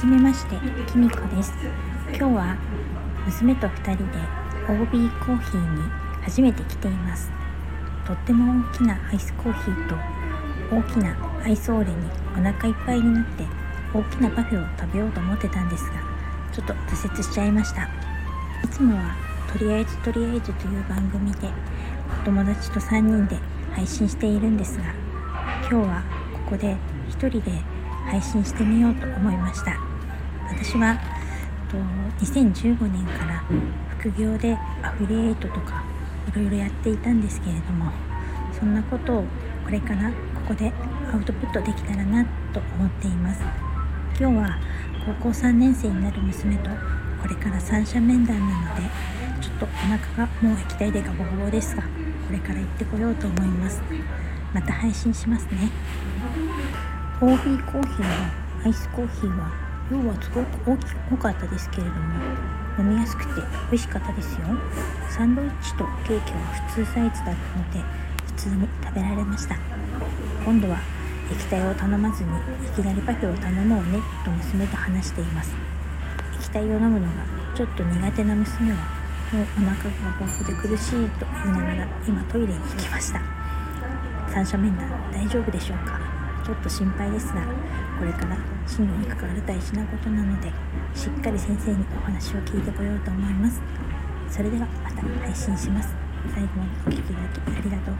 じめましてきみこです。今日は娘と2人で OB コーヒーに初めて来ています。とっても大きなアイスコーヒーと大きなアイスオーレにお腹いっぱいになって大きなパフェを食べようと思ってたんですがちょっと挫折しちゃいました。いつもはとりあえずとりあえずという番組でお友達と3人で配信しているんですが今日はここで1人で配信してみようと思いました。私は2015年から副業でアフィリエイトとかいろいろやっていたんですけれどもそんなことをこれからここでアウトプットできたらなと思っています。今日は高校3年生になる娘とこれから三者面談なのでちょっとお腹がもう液体でガボガボですがこれから行ってこようと思います。また配信しますね。OB コーヒーのアイスコーヒーは量はすごく大き多かったですけれども飲みやすくて美味しかったですよ。サンドイッチとケーキは普通サイズだったので普通に食べられました。今度は液体を頼まずにいきなりパフェを頼もうねと娘と話しています。液体を飲むのがちょっと苦手な娘はもうお腹がボコで苦しいと言いながら今トイレに行きました。三者面談大丈夫でしょうか？ょっと心配ですがこれから進路に関わる大事なことなのでしっかり先生にお話を聞いてこようと思います。それではまた配信します。最後までお聴きいただきありがとう。ございました